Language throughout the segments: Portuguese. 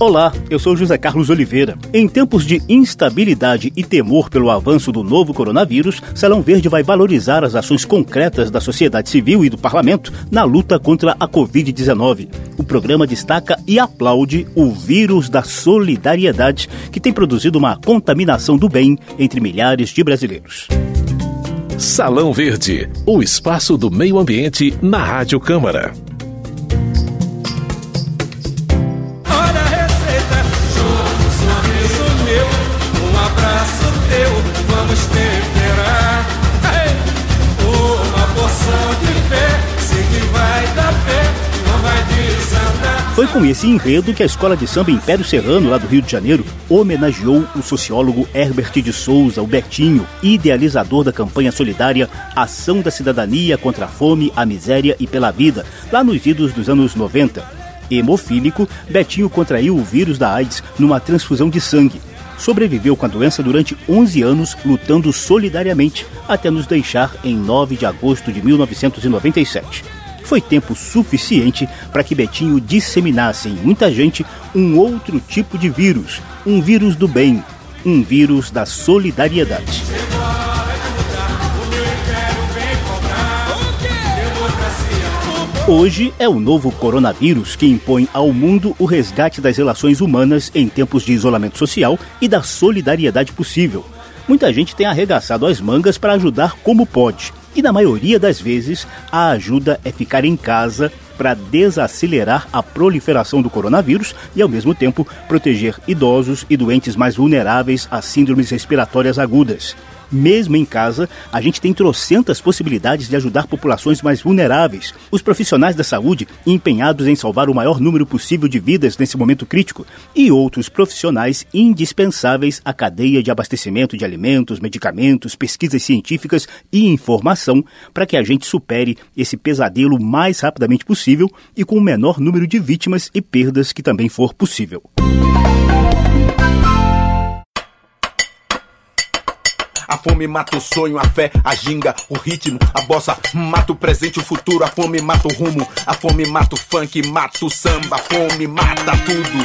Olá, eu sou José Carlos Oliveira. Em tempos de instabilidade e temor pelo avanço do novo coronavírus, Salão Verde vai valorizar as ações concretas da sociedade civil e do parlamento na luta contra a Covid-19. O programa destaca e aplaude o vírus da solidariedade, que tem produzido uma contaminação do bem entre milhares de brasileiros. Salão Verde, o espaço do meio ambiente na Rádio Câmara. Foi com esse enredo que a Escola de Samba Império Serrano, lá do Rio de Janeiro, homenageou o sociólogo Herbert de Souza, o Betinho, idealizador da campanha solidária Ação da Cidadania contra a Fome, a Miséria e pela Vida, lá nos idos dos anos 90. Hemofílico, Betinho contraiu o vírus da AIDS numa transfusão de sangue. Sobreviveu com a doença durante 11 anos, lutando solidariamente, até nos deixar em 9 de agosto de 1997 foi tempo suficiente para que Betinho disseminasse em muita gente um outro tipo de vírus, um vírus do bem, um vírus da solidariedade. Hoje é o novo coronavírus que impõe ao mundo o resgate das relações humanas em tempos de isolamento social e da solidariedade possível. Muita gente tem arregaçado as mangas para ajudar como pode. E na maioria das vezes, a ajuda é ficar em casa para desacelerar a proliferação do coronavírus e, ao mesmo tempo, proteger idosos e doentes mais vulneráveis a síndromes respiratórias agudas. Mesmo em casa, a gente tem trocentas possibilidades de ajudar populações mais vulneráveis. Os profissionais da saúde empenhados em salvar o maior número possível de vidas nesse momento crítico e outros profissionais indispensáveis à cadeia de abastecimento de alimentos, medicamentos, pesquisas científicas e informação para que a gente supere esse pesadelo o mais rapidamente possível e com o menor número de vítimas e perdas que também for possível. A fome mata o sonho, a fé, a ginga, o ritmo, a bossa. Mata o presente, o futuro. A fome mata o rumo. A fome mata o funk, mata o samba. A fome mata tudo.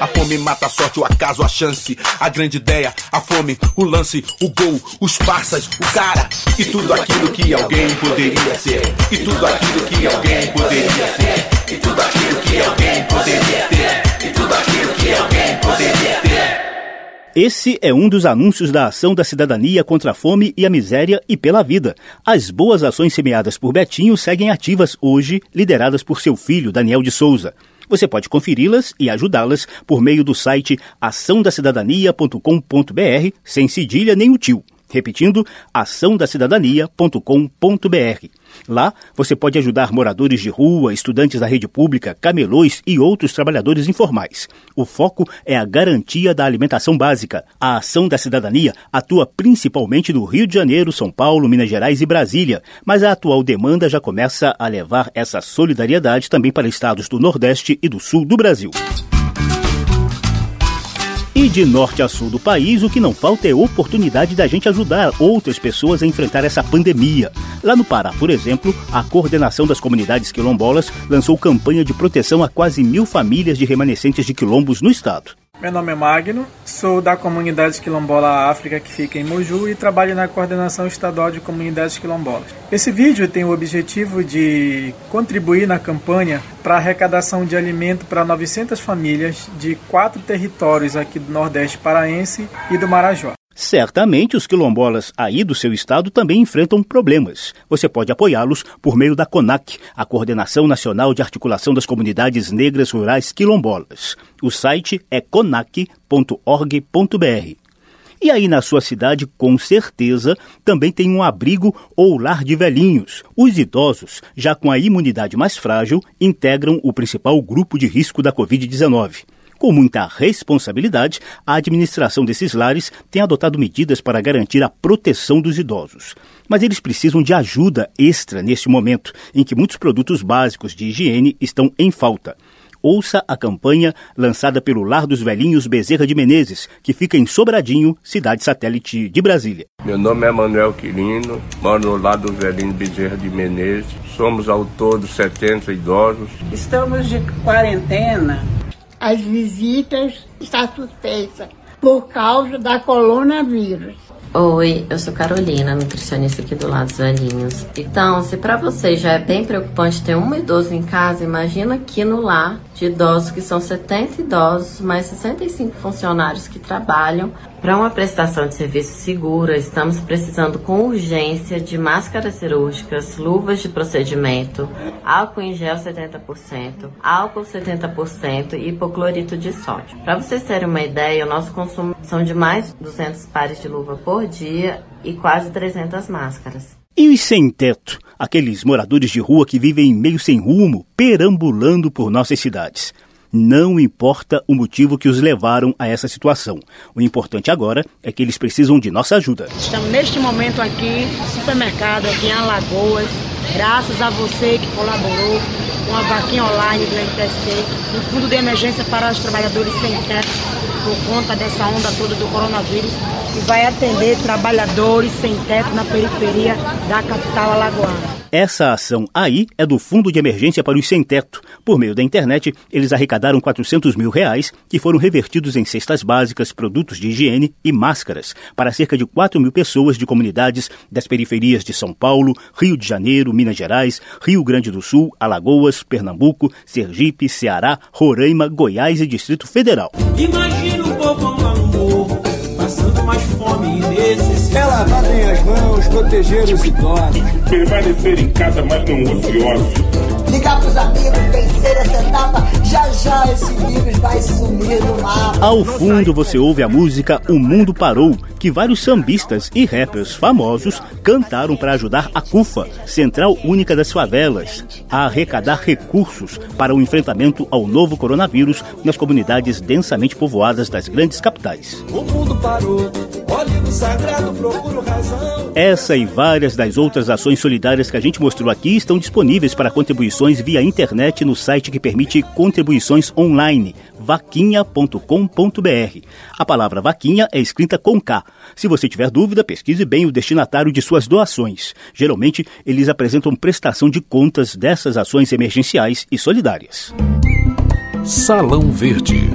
A fome mata a sorte, o acaso, a chance, a grande ideia, a fome, o lance, o gol, os parças, o cara e tudo aquilo que alguém poderia ser. E tudo aquilo que alguém poderia ser. E tudo aquilo que alguém poderia ter. E tudo aquilo que alguém poderia ter. Esse é um dos anúncios da Ação da Cidadania contra a Fome e a Miséria e pela Vida. As boas ações semeadas por Betinho seguem ativas hoje, lideradas por seu filho, Daniel de Souza. Você pode conferi-las e ajudá-las por meio do site açãodacidadania.com.br, sem cedilha nem o tio. Repetindo, açãodacidadania.com.br. Lá você pode ajudar moradores de rua, estudantes da rede pública, camelões e outros trabalhadores informais. O foco é a garantia da alimentação básica. A Ação da Cidadania atua principalmente no Rio de Janeiro, São Paulo, Minas Gerais e Brasília, mas a atual demanda já começa a levar essa solidariedade também para estados do Nordeste e do Sul do Brasil. E de norte a sul do país, o que não falta é oportunidade da gente ajudar outras pessoas a enfrentar essa pandemia. Lá no Pará, por exemplo, a coordenação das comunidades quilombolas lançou campanha de proteção a quase mil famílias de remanescentes de quilombos no estado. Meu nome é Magno, sou da comunidade quilombola África que fica em Moju e trabalho na coordenação estadual de comunidades quilombolas. Esse vídeo tem o objetivo de contribuir na campanha para arrecadação de alimento para 900 famílias de quatro territórios aqui do Nordeste paraense e do Marajó. Certamente os quilombolas aí do seu estado também enfrentam problemas. Você pode apoiá-los por meio da CONAC, a Coordenação Nacional de Articulação das Comunidades Negras Rurais Quilombolas. O site é conac.org.br. E aí na sua cidade, com certeza, também tem um abrigo ou lar de velhinhos. Os idosos, já com a imunidade mais frágil, integram o principal grupo de risco da Covid-19. Com muita responsabilidade, a administração desses lares tem adotado medidas para garantir a proteção dos idosos. Mas eles precisam de ajuda extra neste momento em que muitos produtos básicos de higiene estão em falta ouça a campanha lançada pelo Lar dos Velhinhos Bezerra de Menezes, que fica em Sobradinho, cidade satélite de Brasília. Meu nome é Manuel Quirino, moro no Lar dos Velhinhos Bezerra de Menezes. Somos ao todo 70 idosos. Estamos de quarentena as visitas estão suspensas por causa da coronavírus. Oi, eu sou Carolina, nutricionista aqui do lado dos velhinhos. Então, se para você já é bem preocupante ter um idoso em casa, imagina aqui no lar de idosos que são 70 idosos, mais 65 funcionários que trabalham. Para uma prestação de serviço segura, estamos precisando com urgência de máscaras cirúrgicas, luvas de procedimento, álcool em gel 70%, álcool 70% e hipoclorito de sódio. Para vocês terem uma ideia, o nosso consumo são de mais de 200 pares de luva por dia e quase 300 máscaras. E os sem teto, aqueles moradores de rua que vivem meio sem rumo, perambulando por nossas cidades. Não importa o motivo que os levaram a essa situação. O importante agora é que eles precisam de nossa ajuda. Estamos neste momento aqui, supermercado aqui em Alagoas, graças a você que colaborou com a vaquinha online do MTST, no fundo de emergência para os trabalhadores sem teto, por conta dessa onda toda do coronavírus, e vai atender trabalhadores sem teto na periferia da capital alagoana. Essa ação aí é do Fundo de Emergência para os Sem Teto. Por meio da internet, eles arrecadaram 400 mil reais que foram revertidos em cestas básicas, produtos de higiene e máscaras para cerca de 4 mil pessoas de comunidades das periferias de São Paulo, Rio de Janeiro, Minas Gerais, Rio Grande do Sul, Alagoas, Pernambuco, Sergipe, Ceará, Roraima, Goiás e Distrito Federal. Imagina o povo mais fome e necessidade. É lavarem as mãos, proteger os idosos. Permanecer em casa, mas não ociosos ligar pros amigos, vencer essa etapa, já já esse vírus vai sumir do mapa. Ao fundo você ouve a música O Mundo Parou, que vários sambistas e rappers famosos cantaram para ajudar a CUFA, Central Única das Favelas, a arrecadar recursos para o enfrentamento ao novo coronavírus nas comunidades densamente povoadas das grandes capitais. O mundo parou, sagrado. Essa e várias das outras ações solidárias que a gente mostrou aqui estão disponíveis para contribuições via internet no site que permite contribuições online, vaquinha.com.br. A palavra vaquinha é escrita com K. Se você tiver dúvida, pesquise bem o destinatário de suas doações. Geralmente, eles apresentam prestação de contas dessas ações emergenciais e solidárias. Salão Verde.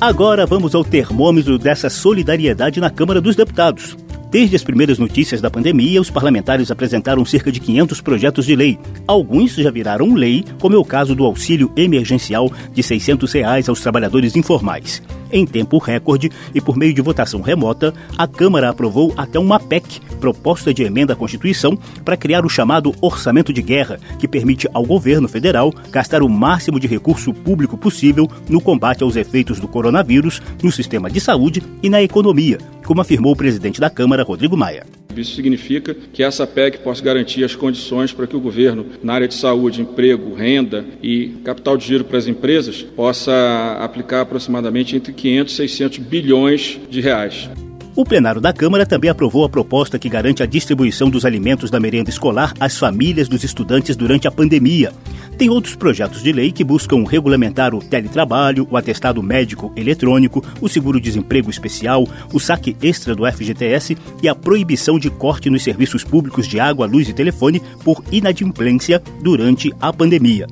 Agora vamos ao termômetro dessa solidariedade na Câmara dos Deputados. Desde as primeiras notícias da pandemia, os parlamentares apresentaram cerca de 500 projetos de lei. Alguns já viraram lei, como é o caso do auxílio emergencial de 600 reais aos trabalhadores informais. Em tempo recorde e por meio de votação remota, a Câmara aprovou até uma PEC, proposta de emenda à Constituição, para criar o chamado Orçamento de Guerra, que permite ao governo federal gastar o máximo de recurso público possível no combate aos efeitos do coronavírus no sistema de saúde e na economia, como afirmou o presidente da Câmara, Rodrigo Maia. Isso significa que essa PEC possa garantir as condições para que o governo, na área de saúde, emprego, renda e capital de giro para as empresas, possa aplicar aproximadamente entre 500 e 600 bilhões de reais. O plenário da Câmara também aprovou a proposta que garante a distribuição dos alimentos da merenda escolar às famílias dos estudantes durante a pandemia. Tem outros projetos de lei que buscam regulamentar o teletrabalho, o atestado médico eletrônico, o seguro-desemprego especial, o saque extra do FGTS e a proibição de corte nos serviços públicos de água, luz e telefone por inadimplência durante a pandemia.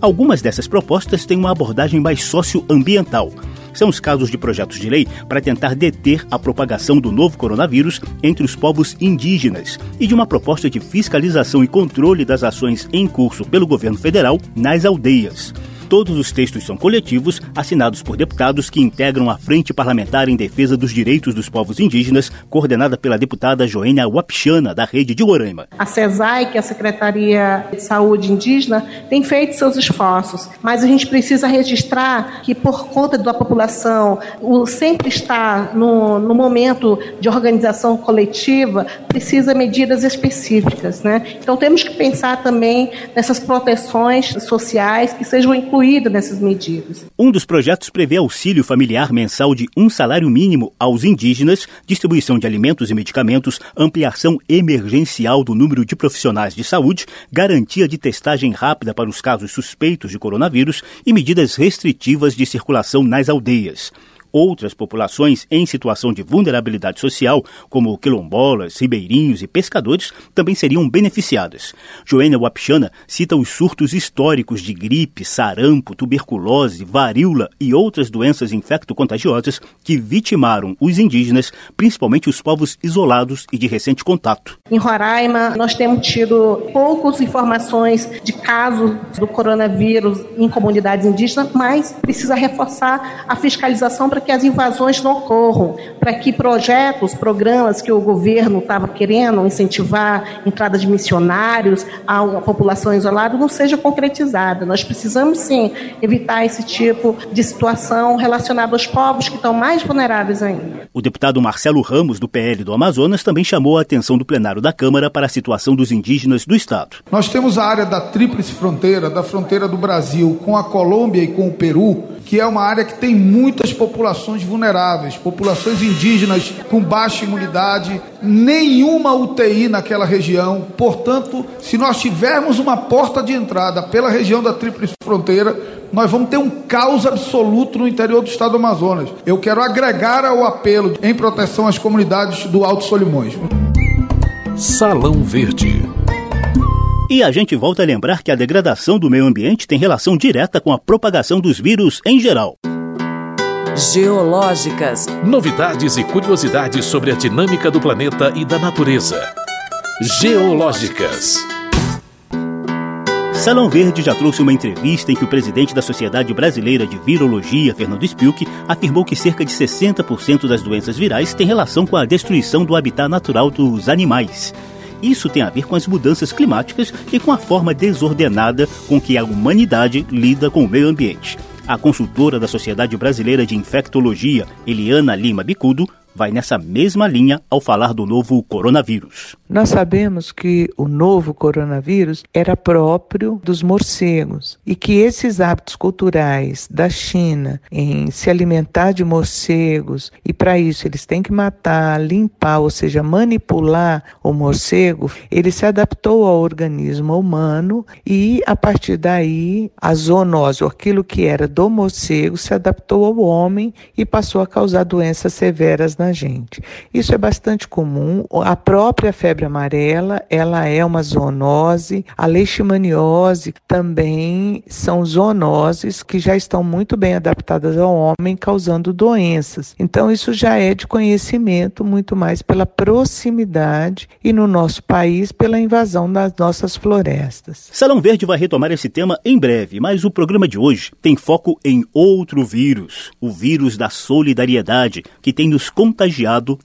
Algumas dessas propostas têm uma abordagem mais socioambiental são os casos de projetos de lei para tentar deter a propagação do novo coronavírus entre os povos indígenas e de uma proposta de fiscalização e controle das ações em curso pelo governo federal nas aldeias. Todos os textos são coletivos, assinados por deputados que integram a Frente Parlamentar em Defesa dos Direitos dos Povos Indígenas, coordenada pela deputada Joênia Wapichana, da Rede de Roraima. A CESAI, que é a Secretaria de Saúde Indígena, tem feito seus esforços, mas a gente precisa registrar que, por conta da população, o sempre está no, no momento de organização coletiva, precisa medidas específicas. Né? Então, temos que pensar também nessas proteções sociais que sejam inclusivas incluído nessas medidas. Um dos projetos prevê auxílio familiar mensal de um salário mínimo aos indígenas, distribuição de alimentos e medicamentos, ampliação emergencial do número de profissionais de saúde, garantia de testagem rápida para os casos suspeitos de coronavírus e medidas restritivas de circulação nas aldeias. Outras populações em situação de vulnerabilidade social, como quilombolas, ribeirinhos e pescadores, também seriam beneficiadas. Joênia Wapichana cita os surtos históricos de gripe, sarampo, tuberculose, varíola e outras doenças infecto-contagiosas que vitimaram os indígenas, principalmente os povos isolados e de recente contato. Em Roraima, nós temos tido poucas informações de casos do coronavírus em comunidades indígenas, mas precisa reforçar a fiscalização para que as invasões não ocorram, para que projetos, programas que o governo estava querendo incentivar, entrada de missionários a uma população isolada, não seja concretizada. Nós precisamos sim evitar esse tipo de situação relacionada aos povos que estão mais vulneráveis ainda. O deputado Marcelo Ramos, do PL do Amazonas, também chamou a atenção do plenário da Câmara para a situação dos indígenas do Estado. Nós temos a área da tríplice fronteira, da fronteira do Brasil com a Colômbia e com o Peru, que é uma área que tem muitas populações vulneráveis, populações indígenas com baixa imunidade, nenhuma UTI naquela região. Portanto, se nós tivermos uma porta de entrada pela região da Tríplice Fronteira, nós vamos ter um caos absoluto no interior do estado do Amazonas. Eu quero agregar ao apelo em proteção às comunidades do Alto Solimões. Salão Verde. E a gente volta a lembrar que a degradação do meio ambiente tem relação direta com a propagação dos vírus em geral. Geológicas. Novidades e curiosidades sobre a dinâmica do planeta e da natureza. Geológicas. Salão Verde já trouxe uma entrevista em que o presidente da Sociedade Brasileira de Virologia, Fernando Spilk, afirmou que cerca de 60% das doenças virais têm relação com a destruição do habitat natural dos animais. Isso tem a ver com as mudanças climáticas e com a forma desordenada com que a humanidade lida com o meio ambiente. A consultora da Sociedade Brasileira de Infectologia, Eliana Lima Bicudo, vai nessa mesma linha ao falar do novo coronavírus. Nós sabemos que o novo coronavírus era próprio dos morcegos e que esses hábitos culturais da China em se alimentar de morcegos e para isso eles têm que matar, limpar, ou seja, manipular o morcego, ele se adaptou ao organismo humano e a partir daí a zoonose, ou aquilo que era do morcego, se adaptou ao homem e passou a causar doenças severas na na gente. Isso é bastante comum. A própria febre amarela, ela é uma zoonose. A leishmaniose também são zoonoses que já estão muito bem adaptadas ao homem, causando doenças. Então isso já é de conhecimento muito mais pela proximidade e no nosso país pela invasão das nossas florestas. Salão Verde vai retomar esse tema em breve, mas o programa de hoje tem foco em outro vírus, o vírus da solidariedade, que tem nos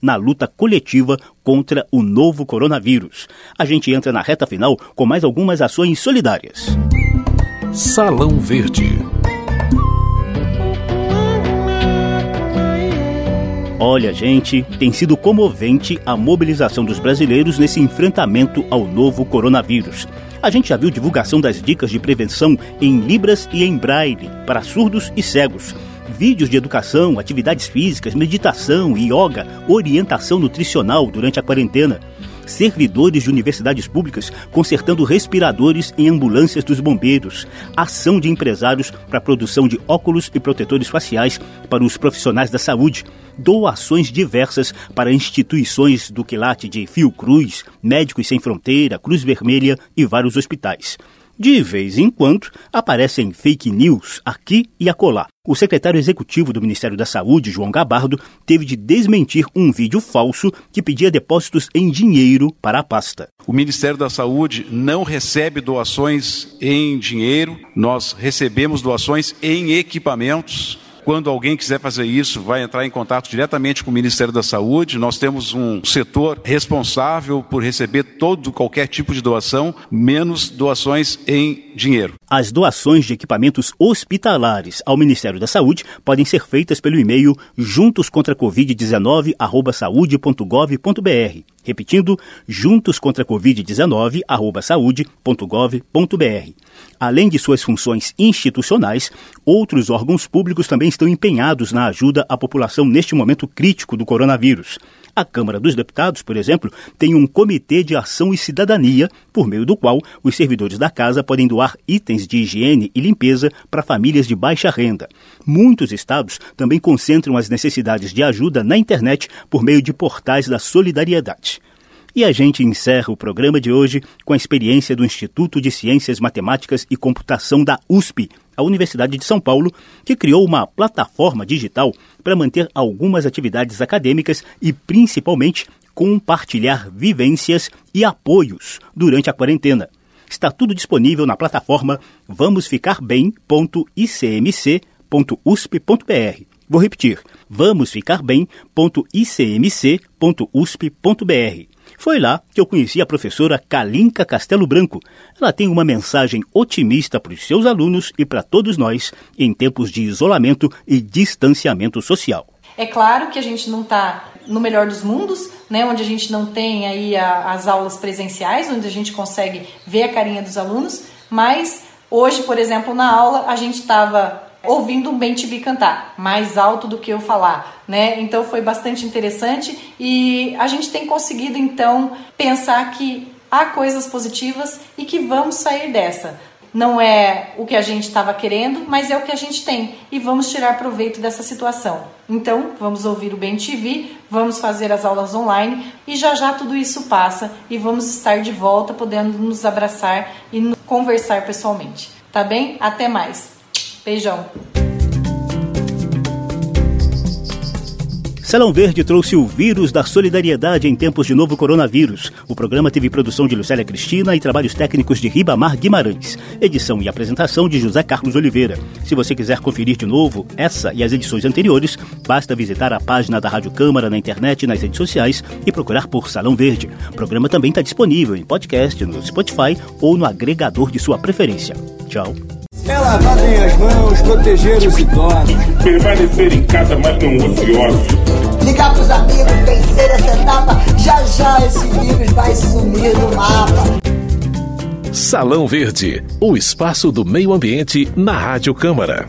na luta coletiva contra o novo coronavírus. A gente entra na reta final com mais algumas ações solidárias. Salão Verde. Olha, gente, tem sido comovente a mobilização dos brasileiros nesse enfrentamento ao novo coronavírus. A gente já viu divulgação das dicas de prevenção em Libras e em Braille para surdos e cegos vídeos de educação, atividades físicas, meditação, yoga, orientação nutricional durante a quarentena. Servidores de universidades públicas consertando respiradores em ambulâncias dos bombeiros. Ação de empresários para a produção de óculos e protetores faciais para os profissionais da saúde. Doações diversas para instituições do quilate de Fiocruz, Médicos Sem Fronteira, Cruz Vermelha e vários hospitais. De vez em quando, aparecem fake news aqui e acolá. O secretário executivo do Ministério da Saúde, João Gabardo, teve de desmentir um vídeo falso que pedia depósitos em dinheiro para a pasta. O Ministério da Saúde não recebe doações em dinheiro, nós recebemos doações em equipamentos. Quando alguém quiser fazer isso, vai entrar em contato diretamente com o Ministério da Saúde. Nós temos um setor responsável por receber todo qualquer tipo de doação, menos doações em dinheiro. As doações de equipamentos hospitalares ao Ministério da Saúde podem ser feitas pelo e-mail juntoscontracovid19@saude.gov.br. Repetindo, juntoscontracovid19@saude.gov.br. Além de suas funções institucionais, outros órgãos públicos também estão empenhados na ajuda à população neste momento crítico do coronavírus. A Câmara dos Deputados, por exemplo, tem um Comitê de Ação e Cidadania, por meio do qual os servidores da casa podem doar itens de higiene e limpeza para famílias de baixa renda. Muitos estados também concentram as necessidades de ajuda na internet por meio de portais da solidariedade. E a gente encerra o programa de hoje com a experiência do Instituto de Ciências Matemáticas e Computação da USP, a Universidade de São Paulo, que criou uma plataforma digital para manter algumas atividades acadêmicas e, principalmente, compartilhar vivências e apoios durante a quarentena. Está tudo disponível na plataforma vamosficarbem.icmc.usp.br. Vou repetir: vamosficarbem.icmc.usp.br. Foi lá que eu conheci a professora Kalinka Castelo Branco. Ela tem uma mensagem otimista para os seus alunos e para todos nós em tempos de isolamento e distanciamento social. É claro que a gente não está no melhor dos mundos, né, onde a gente não tem aí a, as aulas presenciais, onde a gente consegue ver a carinha dos alunos, mas hoje, por exemplo, na aula a gente estava ouvindo um bem TV cantar, mais alto do que eu falar, né? Então foi bastante interessante e a gente tem conseguido então pensar que há coisas positivas e que vamos sair dessa. Não é o que a gente estava querendo, mas é o que a gente tem e vamos tirar proveito dessa situação. Então, vamos ouvir o Bem TV, vamos fazer as aulas online e já já tudo isso passa e vamos estar de volta podendo nos abraçar e conversar pessoalmente. Tá bem? Até mais. Beijão. Salão Verde trouxe o vírus da solidariedade em tempos de novo coronavírus. O programa teve produção de Lucélia Cristina e trabalhos técnicos de Ribamar Guimarães. Edição e apresentação de José Carlos Oliveira. Se você quiser conferir de novo essa e as edições anteriores, basta visitar a página da Rádio Câmara na internet e nas redes sociais e procurar por Salão Verde. O programa também está disponível em podcast, no Spotify ou no agregador de sua preferência. Tchau. É lavar bem as mãos, proteger os idosos. Permanecer em casa, mas não ociosos. Ligar pros amigos, vencer essa etapa. Já já esse vírus vai sumir do mapa. Salão Verde, o espaço do meio ambiente na Rádio Câmara.